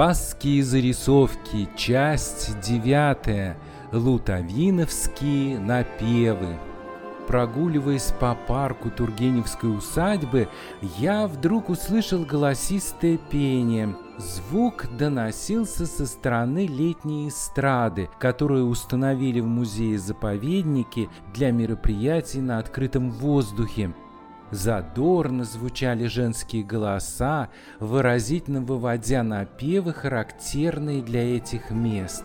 Спасские зарисовки, часть девятая. Лутовиновские напевы. Прогуливаясь по парку Тургеневской усадьбы, я вдруг услышал голосистое пение. Звук доносился со стороны летней эстрады, которую установили в музее-заповеднике для мероприятий на открытом воздухе. Задорно звучали женские голоса, выразительно выводя напевы, характерные для этих мест.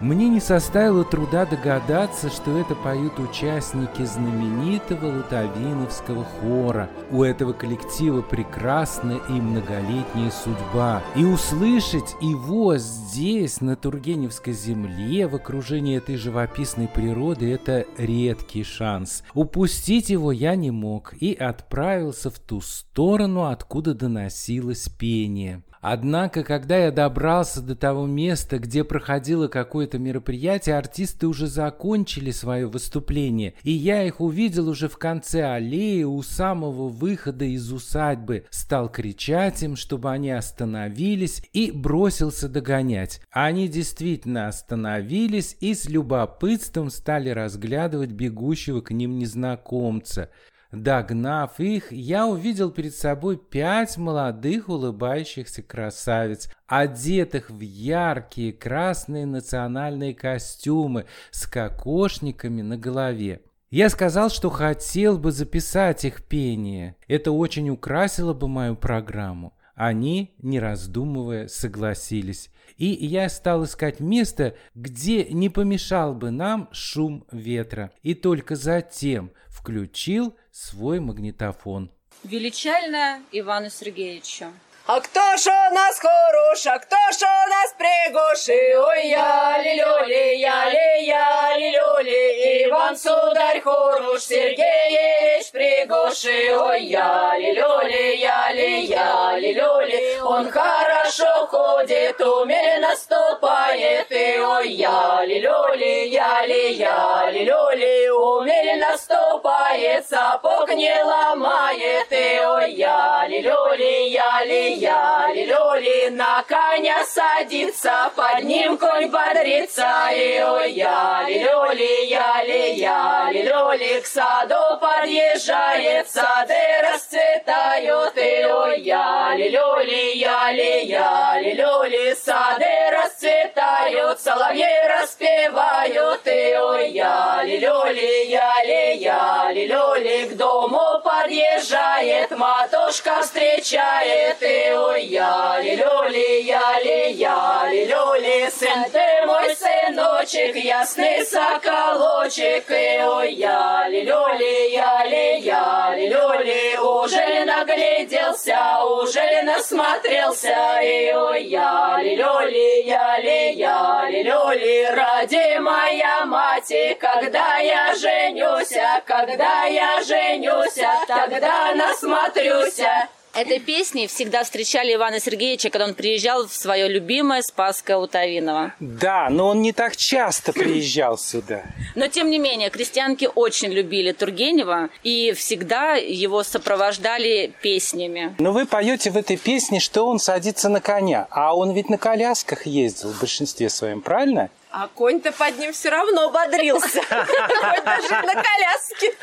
Мне не составило труда догадаться, что это поют участники знаменитого Лутовиновского хора. У этого коллектива прекрасная и многолетняя судьба. И услышать его здесь, на Тургеневской земле, в окружении этой живописной природы, это редкий шанс. Упустить его я не мог и отправился в ту сторону, откуда доносилось пение. Однако, когда я добрался до того места, где проходило какое-то мероприятие, артисты уже закончили свое выступление, и я их увидел уже в конце аллеи у самого выхода из усадьбы, стал кричать им, чтобы они остановились, и бросился догонять. Они действительно остановились и с любопытством стали разглядывать бегущего к ним незнакомца. Догнав их, я увидел перед собой пять молодых улыбающихся красавиц, одетых в яркие красные национальные костюмы с кокошниками на голове. Я сказал, что хотел бы записать их пение. Это очень украсило бы мою программу. Они, не раздумывая, согласились. И я стал искать место, где не помешал бы нам шум ветра. И только затем включил свой магнитофон. Величально Ивану Сергеевичу. А кто ж у нас хорош, а кто ж у нас пригожий? Ой, я ли люли, я ли я ли люли, Иван сударь хорош, Сергеевич пригожий. Ой, я ли люли, я ли я ли люли, он хорошо ходит, умело ступает, и ой, я ли люли, я ли я ли люли, умело ступает, сапог не ломает, и ой, я ли люли, я ли я ли на коня садится, под ним конь бодрится, и ой, я ли я ли я ли к саду подъезжает, сады расцветают, и ой, я ли я ли я ли сады расцветают, соловьи распевают, и ой, я ли я ли я ли к дому подъезжает, матушка встречает, и ой, я ли люли, я ли я ли люли, сын ты мой сыночек, ясный соколочек, и ой, я ли люли, я ли я ли люли, уже нагляделся, уже насмотрелся, и ой, я ли люли, я ли я ли люли, ради моя мать, когда я женюся, когда я женюся, тогда насмотрюся. Этой песней всегда встречали Ивана Сергеевича, когда он приезжал в свое любимое Спасское Утовиново. Да, но он не так часто приезжал сюда. Но, тем не менее, крестьянки очень любили Тургенева и всегда его сопровождали песнями. Но вы поете в этой песне, что он садится на коня, а он ведь на колясках ездил в большинстве своем, правильно? А конь-то под ним все равно бодрился. Даже на коляске.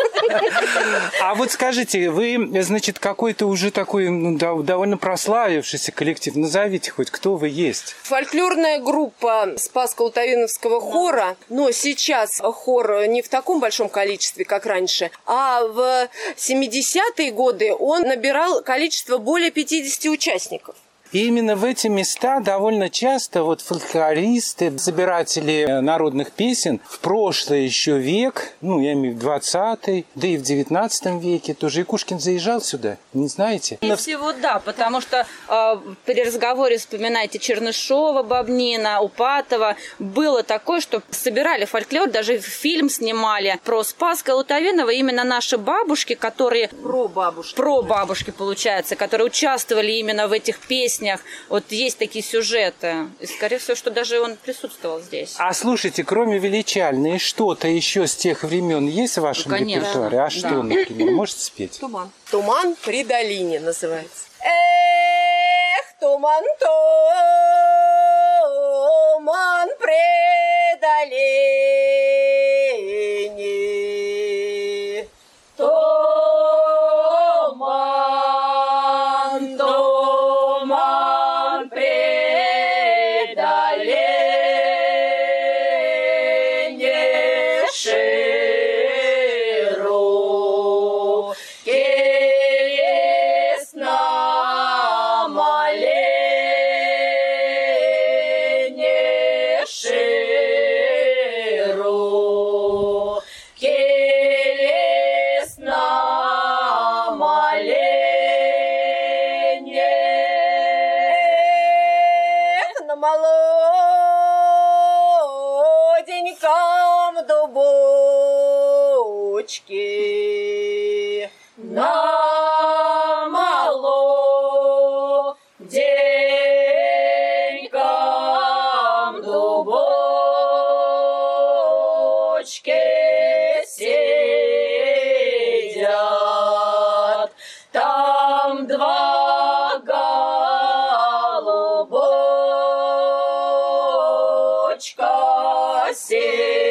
А вот скажите, вы, значит, какой-то уже такой ну, довольно прославившийся коллектив. Назовите хоть, кто вы есть. Фольклорная группа Спаско-Лутовиновского хора. Но сейчас хор не в таком большом количестве, как раньше. А в 70-е годы он набирал количество более 50 участников. И именно в эти места довольно часто вот фольклористы, собиратели народных песен в прошлый еще век, ну, я имею в виду 20 да и в 19 веке тоже. И Кушкин заезжал сюда, не знаете? И всего да, потому что э, при разговоре вспоминайте Чернышова, Бабнина, Упатова. Было такое, что собирали фольклор, даже фильм снимали про Спаска Лутовинова. Именно наши бабушки, которые... Про бабушки. Про бабушки, получается, которые участвовали именно в этих песнях песнях. Вот есть такие сюжеты. И, скорее всего, что даже он присутствовал здесь. А слушайте, кроме величальной, что-то еще с тех времен есть в вашем ну, конечно, репертуаре? А что, да. например, можете спеть? Туман. Туман при долине называется. Эх, туман, туман туман преодоление. Голубочка сидят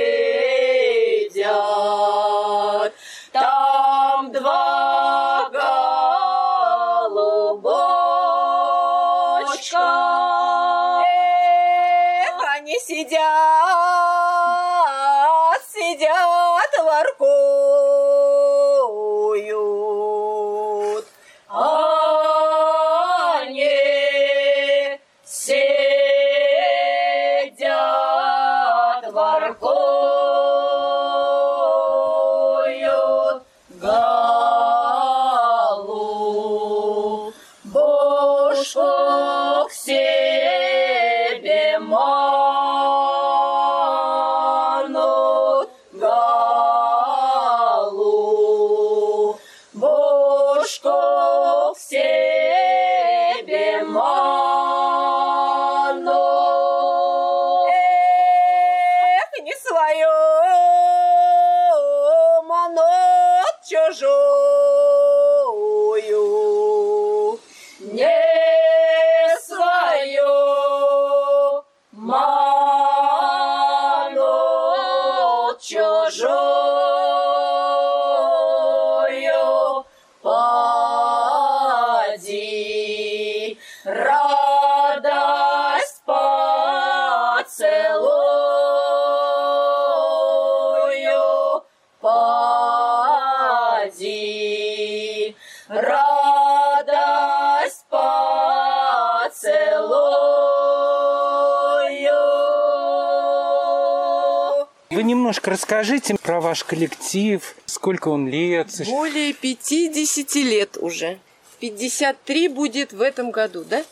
немножко расскажите про ваш коллектив, сколько он лет. Более 50 лет уже. 53 будет в этом году, да?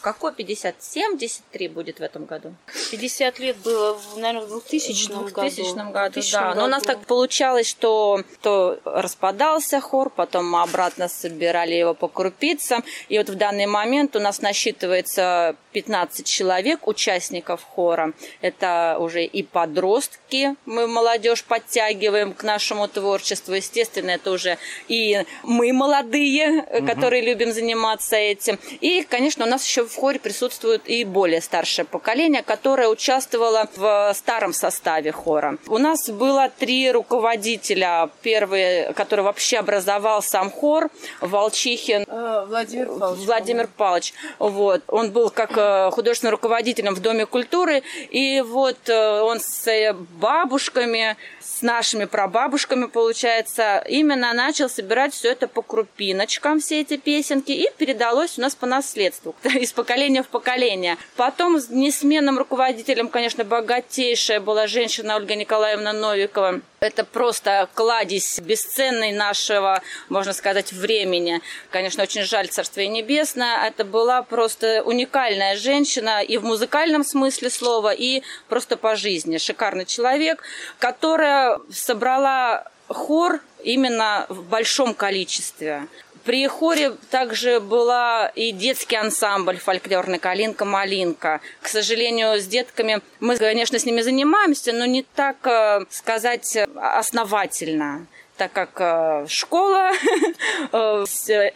Какой 50? 73 будет в этом году. 50 лет было, в, наверное, в 2000 В году. 2000 году, 2000 да. Но у нас году. так получалось, что то распадался хор, потом мы обратно собирали его по крупицам. И вот в данный момент у нас насчитывается 15 человек, участников хора. Это уже и подростки, мы молодежь подтягиваем к нашему творчеству. Естественно, это уже и мы молодые, которые любим заниматься этим. И, конечно, у нас еще в хоре присутствует и более старшее поколение, которое участвовало в старом составе хора. У нас было три руководителя. Первый, который вообще образовал сам хор, Волчихин А, Владимир Павлович. Владимир Павлович. Вот. Он был как э, художественным руководителем в Доме культуры. И вот э, он с э, бабушками, с нашими прабабушками, получается, именно начал собирать все это по крупиночкам, все эти песенки, и передалось у нас по наследству, из поколения в поколение. Потом с несменным руководителем, конечно, богатейшая была женщина Ольга Николаевна Новикова. Это просто кладезь бесценный нашего, можно сказать, времени. Конечно, очень жаль Царствие Небесное. Это была просто уникальная женщина и в музыкальном смысле слова, и просто по жизни. Шикарный человек, которая собрала хор именно в большом количестве. При хоре также была и детский ансамбль фольклорный «Калинка-малинка». К сожалению, с детками мы, конечно, с ними занимаемся, но не так, э, сказать, основательно. Так как э, школа, э,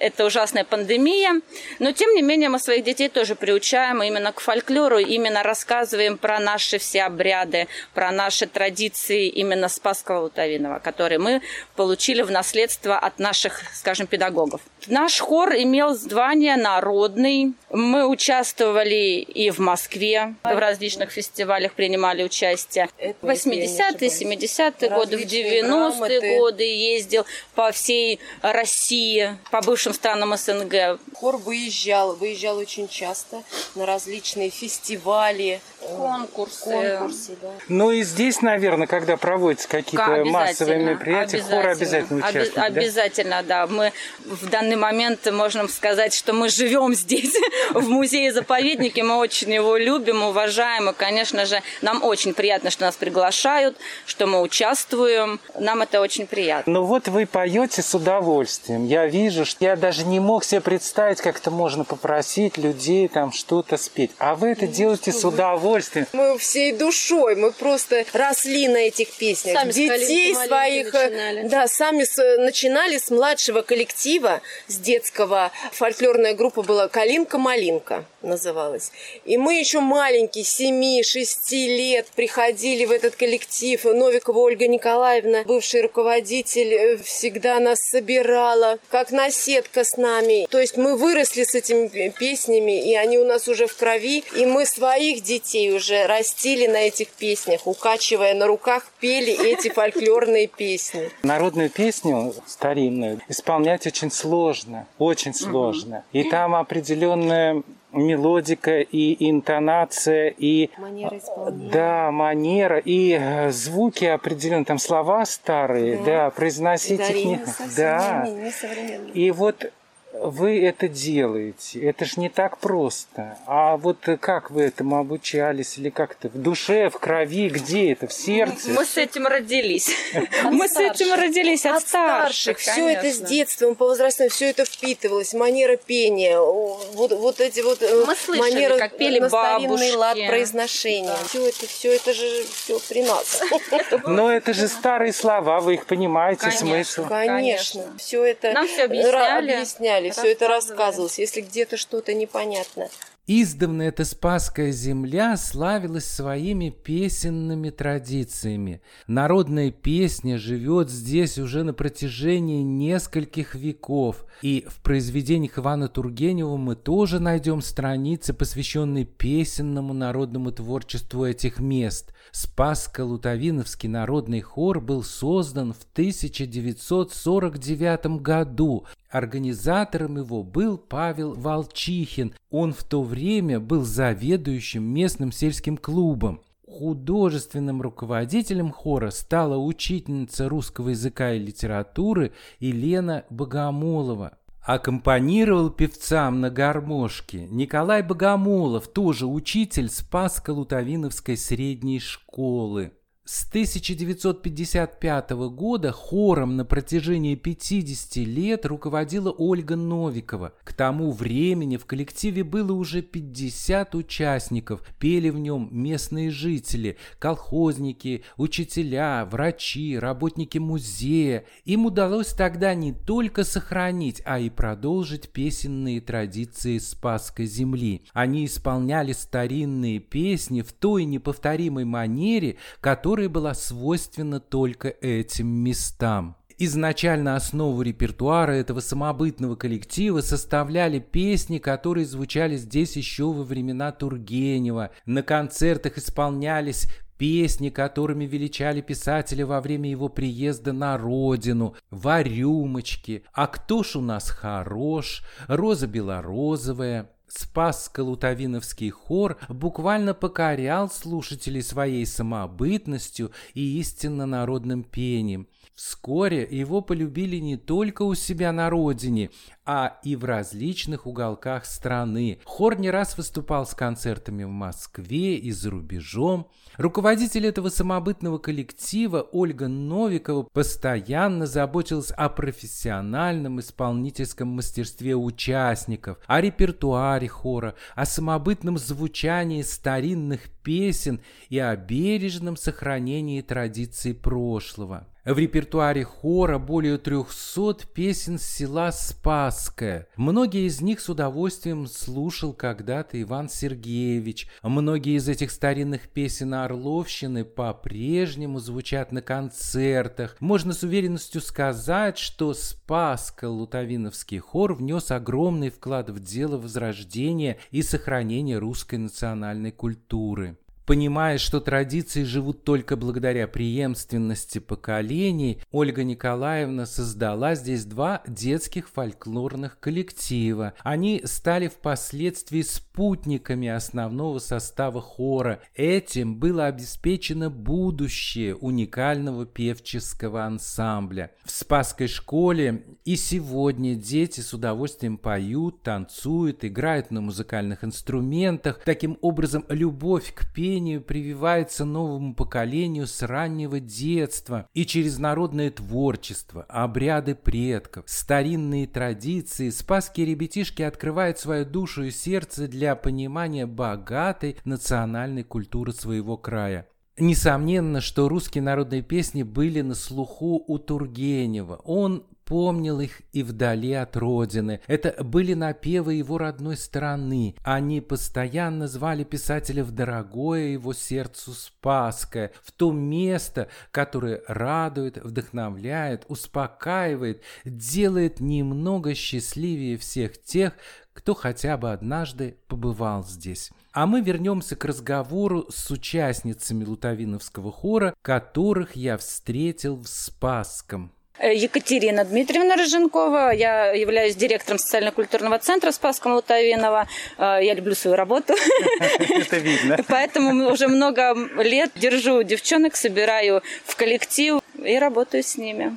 это ужасная пандемия. Но, тем не менее, мы своих детей тоже приучаем именно к фольклору, именно рассказываем про наши все обряды, про наши традиции именно Спасского Лутовинова, которые мы получили в наследство от наших, скажем, педагогов. Наш хор имел звание народный. Мы участвовали и в Москве, в различных фестивалях принимали участие. 80-е, 70-е годы, в 90-е годы ездил по всей России, по бывшим странам СНГ. Хор выезжал, выезжал очень часто на различные фестивали, конкурсы. конкурсы да. Ну и здесь, наверное, когда проводятся какие-то массовые мероприятия, хор обязательно участвует. Оби- обязательно, да. Мы в данный момент можем сказать, что мы живем здесь, в музее-заповеднике. Мы очень его любим, уважаем. И, конечно же, нам очень приятно, что нас приглашают, что мы участвуем. Нам это очень приятно. Ну вот вы поете с удовольствием. Я вижу, что я даже не мог себе представить, как это можно попросить людей там что-то спеть. А вы это делаете с удовольствием. Мы всей душой, мы просто росли на этих песнях. Сами Детей своих, маленькие начинали. да, сами с- начинали с младшего коллектива, с детского. Фольклорная группа была «Калинка-малинка» называлась. И мы еще маленькие, 7-6 лет, приходили в этот коллектив. Новикова Ольга Николаевна, бывший руководитель, э, всегда нас собирала, как наседка с нами. То есть мы выросли с этими пе- песнями, и они у нас уже в крови. И мы своих детей уже растили на этих песнях, укачивая на руках, пели эти фольклорные песни. Народную песню старинную исполнять очень сложно, очень сложно. И там определенная мелодика и интонация и Манера исполнения. да манера и э, звуки определенные там слова старые да, произносить их не да несовременные. и вот вы это делаете. Это ж не так просто. А вот как вы этому обучались? Или как-то в душе, в крови? Где это? В сердце? Мы с этим родились. Мы с этим родились от старших. Все это с детства, по возрастам, все это впитывалось. Манера пения, вот, эти вот э, Мы слышали, манеры как пели бабушки. лад произношения. Все это, все это же все при нас. Но это же старые слова, вы их понимаете, смысл. Конечно. Все это Нам ра- объясняли, объясняли, все это рассказывалось. Если где-то что-то непонятно. Издавна эта Спасская земля славилась своими песенными традициями. Народная песня живет здесь уже на протяжении нескольких веков. И в произведениях Ивана Тургенева мы тоже найдем страницы, посвященные песенному народному творчеству этих мест. Спасско-Лутовиновский народный хор был создан в 1949 году. Организатором его был Павел Волчихин. Он в то время был заведующим местным сельским клубом. Художественным руководителем хора стала учительница русского языка и литературы Елена Богомолова. Аккомпанировал певцам на гармошке Николай Богомолов, тоже учитель Спаско-Лутовиновской средней школы. С 1955 года хором на протяжении 50 лет руководила Ольга Новикова. К тому времени в коллективе было уже 50 участников. Пели в нем местные жители, колхозники, учителя, врачи, работники музея. Им удалось тогда не только сохранить, а и продолжить песенные традиции Спасской земли. Они исполняли старинные песни в той неповторимой манере, которая была свойственна только этим местам. Изначально основу репертуара этого самобытного коллектива составляли песни, которые звучали здесь еще во времена Тургенева. На концертах исполнялись песни, которыми величали писателя во время его приезда на родину, «Варюмочки», «А кто ж у нас хорош», «Роза белорозовая», Спасско-Лутовиновский хор буквально покорял слушателей своей самобытностью и истинно народным пением. Вскоре его полюбили не только у себя на родине, а и в различных уголках страны. Хор не раз выступал с концертами в Москве и за рубежом. Руководитель этого самобытного коллектива Ольга Новикова постоянно заботилась о профессиональном исполнительском мастерстве участников, о репертуаре хора, о самобытном звучании старинных песен и о бережном сохранении традиций прошлого. В репертуаре хора более 300 песен с села Спасское. Многие из них с удовольствием слушал когда-то Иван Сергеевич. Многие из этих старинных песен Орловщины по-прежнему звучат на концертах. Можно с уверенностью сказать, что Спасско-Лутовиновский хор внес огромный вклад в дело возрождения и сохранения русской национальной культуры. Понимая, что традиции живут только благодаря преемственности поколений, Ольга Николаевна создала здесь два детских фольклорных коллектива. Они стали впоследствии спутниками основного состава хора. Этим было обеспечено будущее уникального певческого ансамбля. В Спасской школе и сегодня дети с удовольствием поют, танцуют, играют на музыкальных инструментах. Таким образом, любовь к пению пению прививается новому поколению с раннего детства и через народное творчество, обряды предков, старинные традиции спасские ребятишки открывают свою душу и сердце для понимания богатой национальной культуры своего края. Несомненно, что русские народные песни были на слуху у Тургенева. Он помнил их и вдали от родины. Это были напевы его родной страны. Они постоянно звали писателя в дорогое его сердцу Спасское, в то место, которое радует, вдохновляет, успокаивает, делает немного счастливее всех тех, кто хотя бы однажды побывал здесь. А мы вернемся к разговору с участницами Лутовиновского хора, которых я встретил в Спасском. Э, Екатерина Дмитриевна Рыженкова. Я являюсь директором социально-культурного центра Спаска Лутовинова. Э, я люблю свою работу. Это видно. Поэтому уже много лет держу девчонок, собираю в коллектив и работаю с ними.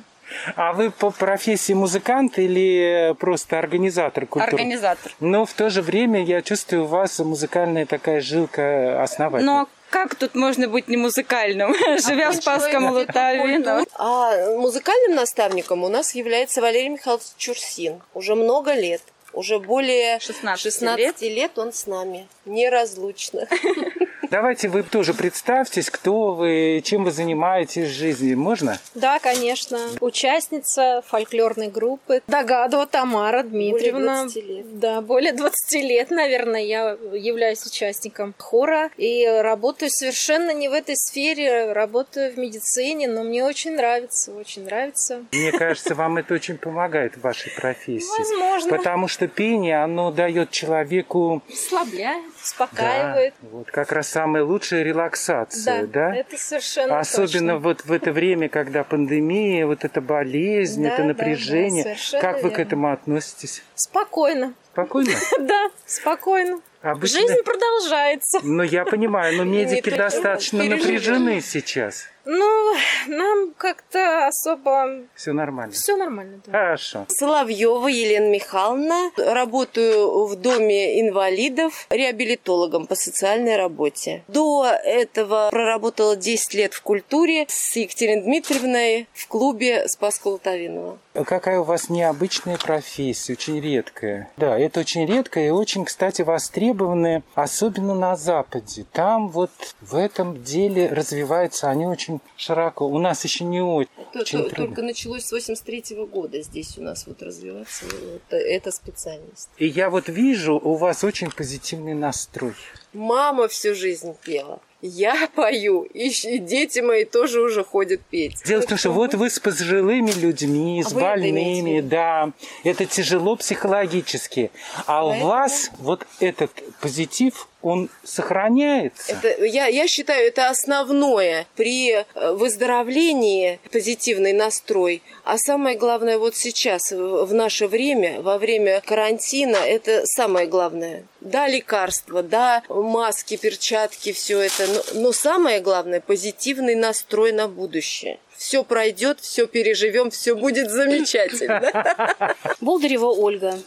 А вы по профессии музыкант или просто организатор культуры? Организатор. Но в то же время я чувствую у вас музыкальная такая жилка основательная. Но как тут можно быть не музыкальным, живя в Спасском Лутовино? А музыкальным наставником у нас является Валерий Михайлович Чурсин. Уже много лет. Уже более 16, 16 лет. лет он с нами. Неразлучно. Давайте вы тоже представьтесь, кто вы, чем вы занимаетесь в жизни. Можно? Да, конечно. Участница фольклорной группы Догадова Тамара Дмитриевна. Более 20 лет. Да, более 20 лет, наверное, я являюсь участником хора и работаю совершенно не в этой сфере, работаю в медицине, но мне очень нравится, очень нравится. Мне кажется, вам это очень помогает в вашей профессии. Возможно. Потому что пение, оно дает человеку... Слабляет, успокаивает. Да, вот как раз самая лучшая релаксация, да? это совершенно Особенно точно. вот в это время, когда пандемия, вот эта болезнь, Да, это да, напряжение. да, совершенно как вы к этому относитесь? Спокойно. Спокойно? Да, спокойно. Обычно- Жизнь продолжается. Ну, я понимаю, но медики достаточно напряжены сейчас. Ну, нам как-то особо... Все нормально. Все нормально, да. Хорошо. Соловьева Елена Михайловна. Работаю в доме инвалидов реабилитологом по социальной работе. До этого проработала 10 лет в культуре с Екатериной Дмитриевной в клубе Спаска Лутовинова. Какая у вас необычная профессия, очень редкая. Да, это очень редкая и очень, кстати, востребованная, особенно на Западе. Там вот в этом деле развиваются они очень широко. У нас еще не очень, трудно. Только началось с 83 года здесь у нас вот развиваться вот эта специальность. И я вот вижу, у вас очень позитивный настрой. Мама всю жизнь пела. Я пою, и дети мои тоже уже ходят петь. Дело в том, что вот вы с пожилыми людьми, с А больными, да, это тяжело психологически. А у Поэтому- вас вот этот позитив, он сохраняется. Это, я, я считаю, это основное при э, выздоровлении позитивный настрой. А самое главное вот сейчас, в в наше время, во время карантина, это самое главное. Да, лекарства, да, маски, перчатки, все это. Но, но самое главное, позитивный настрой на будущее. Все пройдет, все переживем, все будет замечательно. Болдырева Ольга.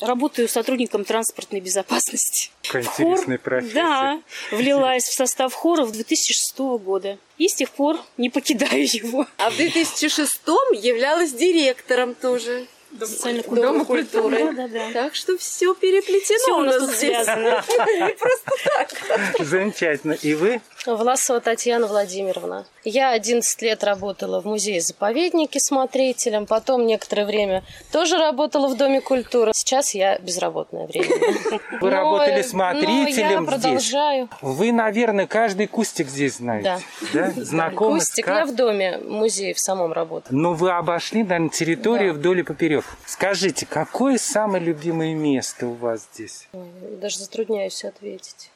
Работаю сотрудником транспортной безопасности. Какая Хор, интересная профессия. Да, влилась в состав хора в 2006 года. И с тех пор не покидаю его. А в 2006 являлась директором тоже. Социальной Дома культуры. Да, да. Так что все переплетено Всё у нас тут здесь. связано. Не просто так. Замечательно. И вы? Власова Татьяна Владимировна. Я 11 лет работала в музее-заповеднике смотрителем, потом некоторое время тоже работала в Доме культуры. Сейчас я безработное время. Вы Но- работали но я смотрителем здесь. продолжаю. Вы, наверное, каждый кустик здесь знаете. Да. Знакомы с Кустик, я в доме музея в самом работаю. Но вы обошли, наверное, территорию Да. вдоль и поперек. Скажите, какое самое любимое место у вас здесь? Ой, Даже затрудняюсь ответить.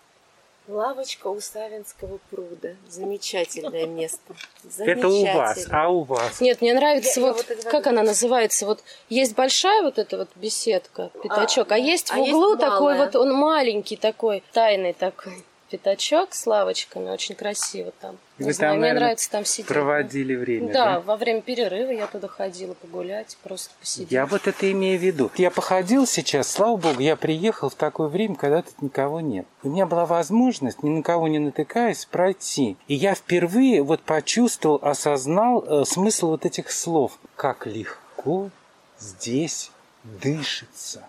Лавочка у Савинского пруда. Замечательное место. Это у вас, а у вас? Нет, мне нравится Я- я вот, как она называется, вот есть большая вот эта вот беседка, пятачок, а, есть в а есть углу такой малая. вот, он маленький такой, тайный такой пятачок с лавочками, очень красиво там. Не Вы знаю, там, мне наверное, нравится там сидеть. Проводили время, Да, да? во время перерыва я туда ходила погулять, просто посидеть. Я вот это имею в виду. Я походил сейчас, слава богу, я приехал в такое время, когда тут никого нет. У меня была возможность, ни на кого не натыкаясь, пройти. И я впервые вот почувствовал, осознал э, смысл вот этих слов. Как легко здесь дышится.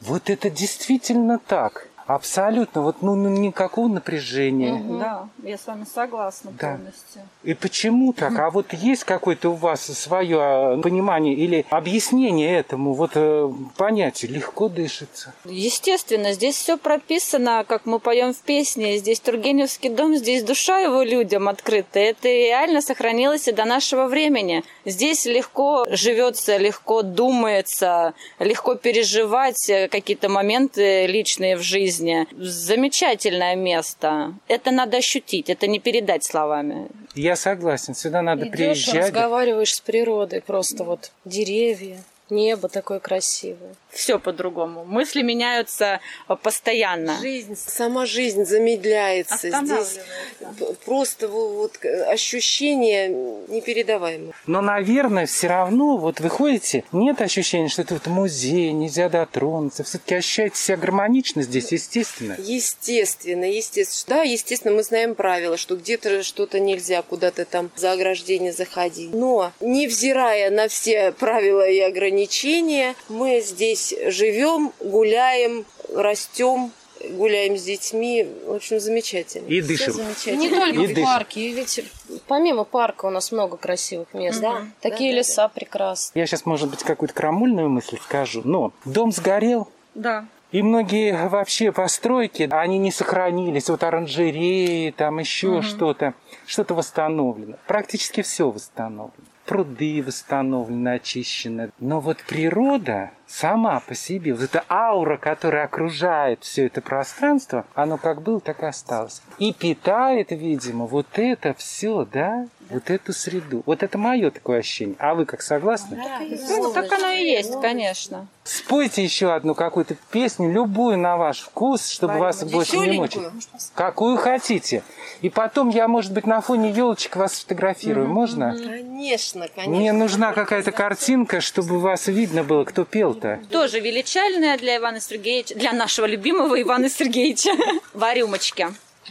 Вот это действительно так. Абсолютно. Вот ну, ну, никакого напряжения. Да, я с вами согласна Да. полностью. И почему так? А вот есть какое-то у вас свое а, понимание или объяснение этому вот э, понятию легко дышится? Естественно, здесь все прописано, как мы поем в песне. Здесь Тургеневский дом, здесь душа его людям открыта. Это реально сохранилось и до нашего времени. Здесь легко живется, легко думается, легко переживать э, какие-то моменты личные в жизни. Замечательное место. Это надо ощутить, это не передать словами. Я согласен, сюда надо Идешь, приезжать. разговариваешь с природой, просто вот деревья, небо такое красивое. Все по-другому. Мысли меняются э, постоянно. Жизнь, сама жизнь замедляется. Здесь просто во- вот ощущение непередаваемое. Но, наверное, все равно, вот вы ходите, нет ощущения, что это вот музей, нельзя дотронуться. Все-таки ощущаете себя гармонично здесь, естественно. Естественно, естественно. Да, естественно, мы знаем правила, что где-то что-то нельзя куда-то там за ограждение заходить. Но, невзирая на все правила и ограничения, мы здесь живем, гуляем, растем, гуляем с детьми. В общем, замечательно. И дышим. замечательно. Не только И в дышим. парке, ведь помимо парка у нас много красивых мест. Да, Такие да, да, леса прекрасные. Я сейчас, может быть, какую-то крамольную мысль скажу, но дом сгорел, Да. И многие вообще постройки, они не сохранились. Вот оранжереи, там еще что-то. Что-то восстановлено. Практически все восстановлено. Пруды восстановлены, очищены. Но вот природа сама по себе, вот эта аура, которая окружает все это пространство, оно как было, так и осталось. И питает, видимо, вот это все, да, вот эту среду. Вот это мое такое ощущение. А вы как согласны? Ну, так оно и есть, конечно. Спойте еще одну какую-то песню, любую на ваш вкус, чтобы вас больше не мучить. Какую хотите. И потом я, может быть, на фоне елочек вас сфотографирую. Можно? Конечно, конечно. Мне нужна какая-то картинка, чтобы вас видно было, кто пел-то. Тоже величальная для Ивана Сергеевича, для нашего любимого Ивана Сергеевича. В рюмочке.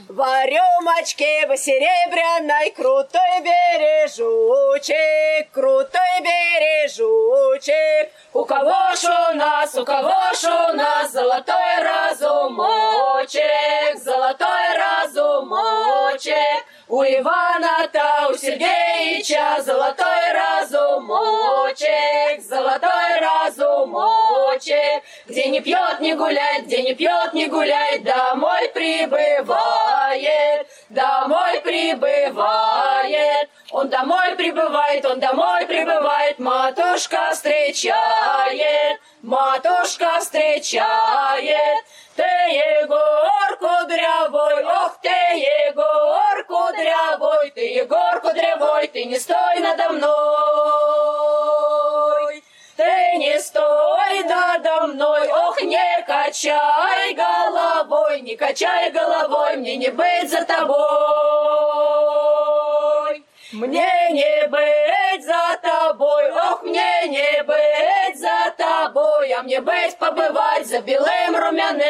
В рюмочке в серебряной крутой бережочек, крутой бережочек. У кого ж у нас, у кого ж у нас золотой разумочек, золотой разумочек. У Ивана-то, у Сергеича золотой разумочек, золотой разумочек. Где не пьет, не гуляет, где не пьет, не гуляет, домой прибывает, домой прибывает. Он домой прибывает, он домой прибывает, матушка встречает, матушка встречает. Ты, Егор кудрявой, ох ты, Егор кудрявой, ты, Егор кудрявой, ты не стой надо мной. Ты не стой надо мной, ох, не качай головой, не качай головой, мне не быть за тобой. Мне не быть за тобой, ох, мне не быть за тобой, а мне быть побывать за белым румяным.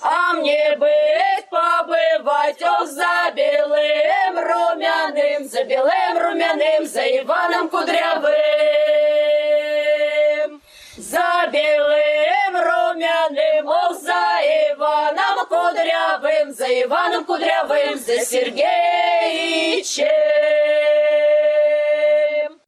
А мне быть побывать, ох, за белым румяным, за белым румяным, за Иваном Кудрявым. За белым румяным, о, за Иваном Кудрявым, за Иваном Кудрявым, за Сергеичем.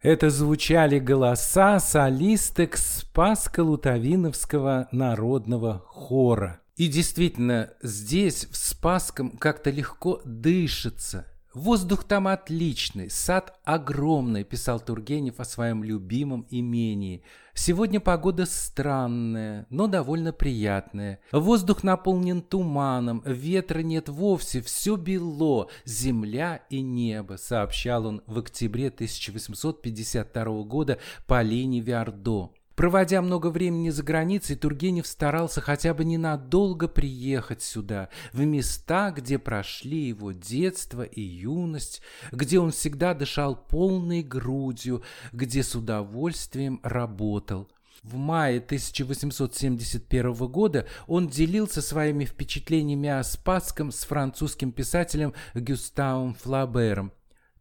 Это звучали голоса солисток Спаско-Лутовиновского народного хора. И действительно, здесь, в Спасском, как-то легко дышится. Воздух там отличный, сад огромный, писал Тургенев о своем любимом имении. Сегодня погода странная, но довольно приятная. Воздух наполнен туманом, ветра нет вовсе, все бело, земля и небо, сообщал он в октябре 1852 года Полине Виардо. Проводя много времени за границей, Тургенев старался хотя бы ненадолго приехать сюда, в места, где прошли его детство и юность, где он всегда дышал полной грудью, где с удовольствием работал. В мае 1871 года он делился своими впечатлениями о Спасском с французским писателем Гюставом Флабером.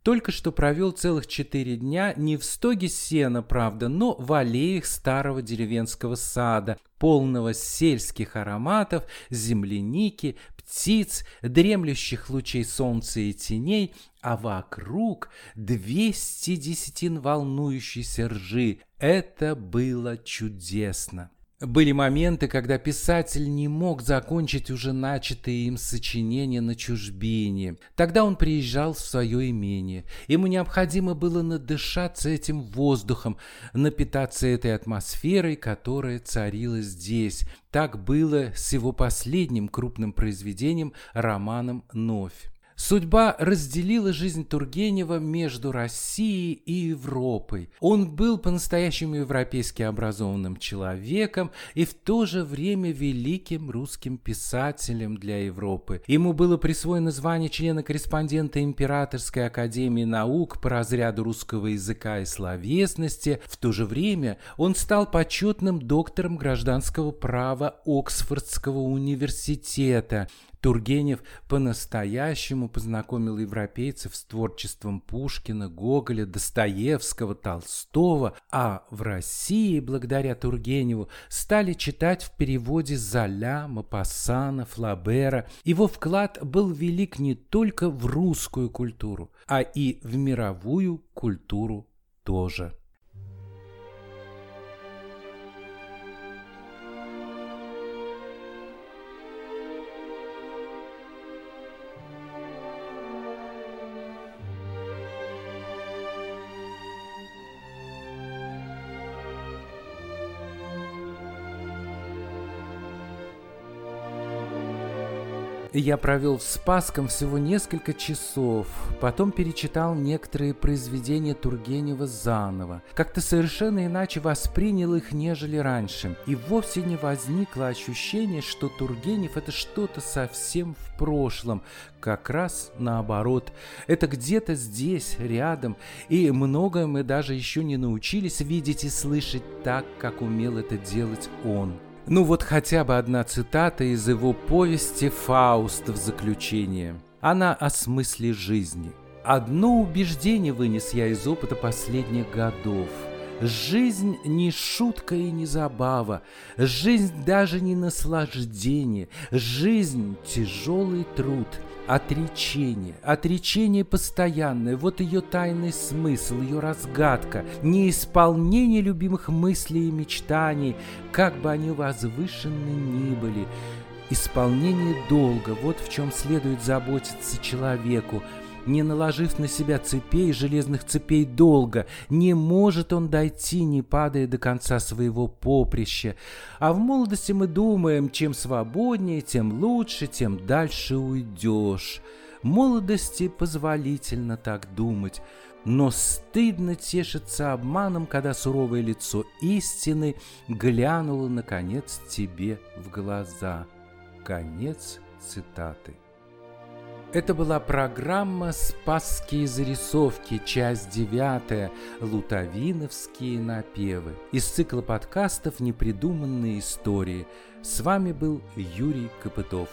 Только что провел целых четыре дня не в стоге сена, правда, но в аллеях старого деревенского сада, полного сельских ароматов, земляники, птиц, дремлющих лучей солнца и теней, а вокруг двести десятин волнующейся ржи. Это было чудесно. Были моменты, когда писатель не мог закончить уже начатые им сочинения на чужбине. Тогда он приезжал в свое имение. Ему необходимо было надышаться этим воздухом, напитаться этой атмосферой, которая царила здесь. Так было с его последним крупным произведением, романом «Новь». Судьба разделила жизнь Тургенева между Россией и Европой. Он был по-настоящему европейски образованным человеком и в то же время великим русским писателем для Европы. Ему было присвоено звание члена-корреспондента Императорской академии наук по разряду русского языка и словесности. В то же время он стал почетным доктором гражданского права Оксфордского университета. Тургенев по-настоящему познакомил европейцев с творчеством Пушкина, Гоголя, Достоевского, Толстого, а в России, благодаря Тургеневу, стали читать в переводе Золя, Мапассана, Флабера. Его вклад был велик не только в русскую культуру, а и в мировую культуру тоже. Я провел в Спасском всего несколько часов, потом перечитал некоторые произведения Тургенева заново. Как-то совершенно иначе воспринял их, нежели раньше. И вовсе не возникло ощущение, что Тургенев – это что-то совсем в прошлом. Как раз наоборот. Это где-то здесь, рядом. И многое мы даже еще не научились видеть и слышать так, как умел это делать он. Ну вот хотя бы одна цитата из его повести «Фауст» в заключение. Она о смысле жизни. Одно убеждение вынес я из опыта последних годов. Жизнь не шутка и не забава, жизнь даже не наслаждение, жизнь – тяжелый труд – Отречение, отречение постоянное, вот ее тайный смысл, ее разгадка, неисполнение любимых мыслей и мечтаний, как бы они возвышены ни были. Исполнение долга, вот в чем следует заботиться человеку – не наложив на себя цепей, железных цепей долго, не может он дойти, не падая до конца своего поприща. А в молодости мы думаем, чем свободнее, тем лучше, тем дальше уйдешь. Молодости позволительно так думать, но стыдно тешиться обманом, когда суровое лицо истины глянуло, наконец, тебе в глаза. Конец цитаты. Это была программа «Спасские зарисовки», часть девятая «Лутовиновские напевы» из цикла подкастов «Непридуманные истории». С вами был Юрий Копытов.